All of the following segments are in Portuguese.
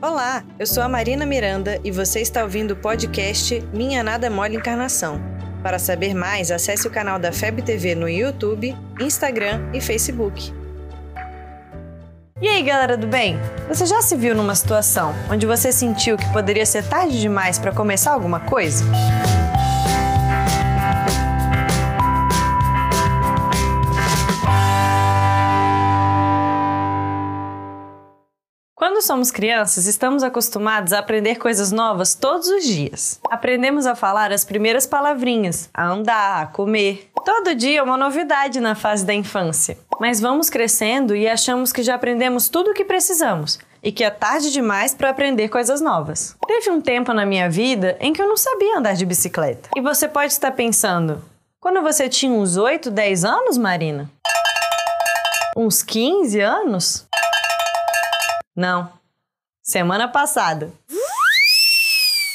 Olá, eu sou a Marina Miranda e você está ouvindo o podcast Minha Nada Mole Encarnação. Para saber mais, acesse o canal da FEB TV no YouTube, Instagram e Facebook. E aí, galera do bem? Você já se viu numa situação onde você sentiu que poderia ser tarde demais para começar alguma coisa? Somos crianças, estamos acostumados a aprender coisas novas todos os dias. Aprendemos a falar as primeiras palavrinhas, a andar, a comer. Todo dia é uma novidade na fase da infância. Mas vamos crescendo e achamos que já aprendemos tudo o que precisamos e que é tarde demais para aprender coisas novas. Teve um tempo na minha vida em que eu não sabia andar de bicicleta. E você pode estar pensando: quando você tinha uns 8, 10 anos, Marina? Uns 15 anos? Não. Semana passada.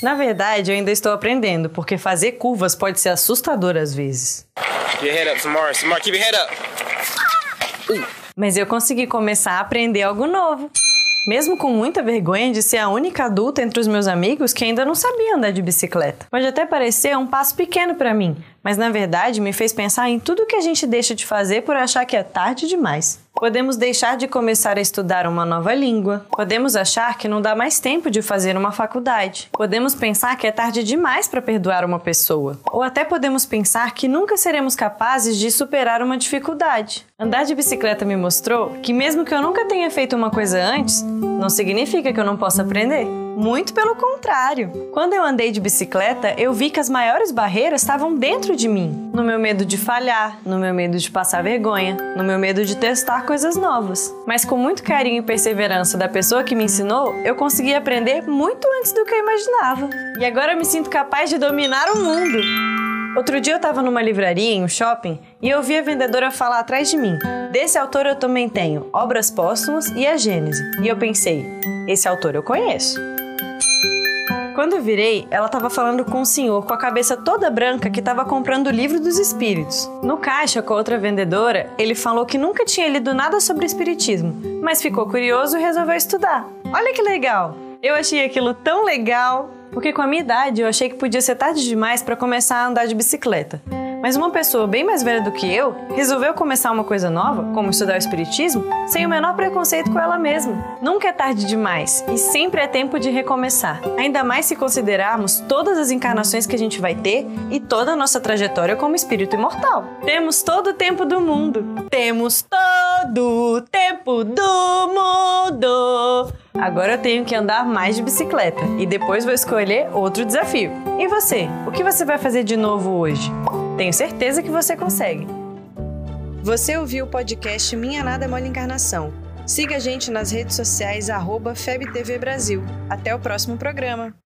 Na verdade, eu ainda estou aprendendo, porque fazer curvas pode ser assustador às vezes. Mas eu consegui começar a aprender algo novo. Mesmo com muita vergonha de ser a única adulta entre os meus amigos que ainda não sabia andar de bicicleta. Pode até parecer um passo pequeno para mim, mas na verdade me fez pensar em tudo que a gente deixa de fazer por achar que é tarde demais. Podemos deixar de começar a estudar uma nova língua. Podemos achar que não dá mais tempo de fazer uma faculdade. Podemos pensar que é tarde demais para perdoar uma pessoa. Ou até podemos pensar que nunca seremos capazes de superar uma dificuldade. Andar de bicicleta me mostrou que, mesmo que eu nunca tenha feito uma coisa antes, não significa que eu não possa aprender. Muito pelo contrário. Quando eu andei de bicicleta, eu vi que as maiores barreiras estavam dentro de mim. No meu medo de falhar, no meu medo de passar vergonha, no meu medo de testar coisas novas. Mas com muito carinho e perseverança da pessoa que me ensinou, eu consegui aprender muito antes do que eu imaginava. E agora eu me sinto capaz de dominar o mundo. Outro dia eu estava numa livraria em um shopping e eu vi a vendedora falar atrás de mim. Desse autor eu também tenho Obras Póstumas e a Gênese. E eu pensei, esse autor eu conheço. Quando eu virei, ela estava falando com um senhor com a cabeça toda branca que estava comprando o livro dos espíritos. No caixa com a outra vendedora, ele falou que nunca tinha lido nada sobre espiritismo, mas ficou curioso e resolveu estudar. Olha que legal! Eu achei aquilo tão legal, porque com a minha idade eu achei que podia ser tarde demais para começar a andar de bicicleta. Mas uma pessoa bem mais velha do que eu resolveu começar uma coisa nova, como estudar o Espiritismo, sem o menor preconceito com ela mesma. Nunca é tarde demais e sempre é tempo de recomeçar. Ainda mais se considerarmos todas as encarnações que a gente vai ter e toda a nossa trajetória como espírito imortal. Temos todo o tempo do mundo. Temos todo o tempo do mundo. Agora eu tenho que andar mais de bicicleta e depois vou escolher outro desafio. E você? O que você vai fazer de novo hoje? Tenho certeza que você consegue. Você ouviu o podcast Minha Nada Mole Encarnação. Siga a gente nas redes sociais, arroba FebTV Brasil. Até o próximo programa.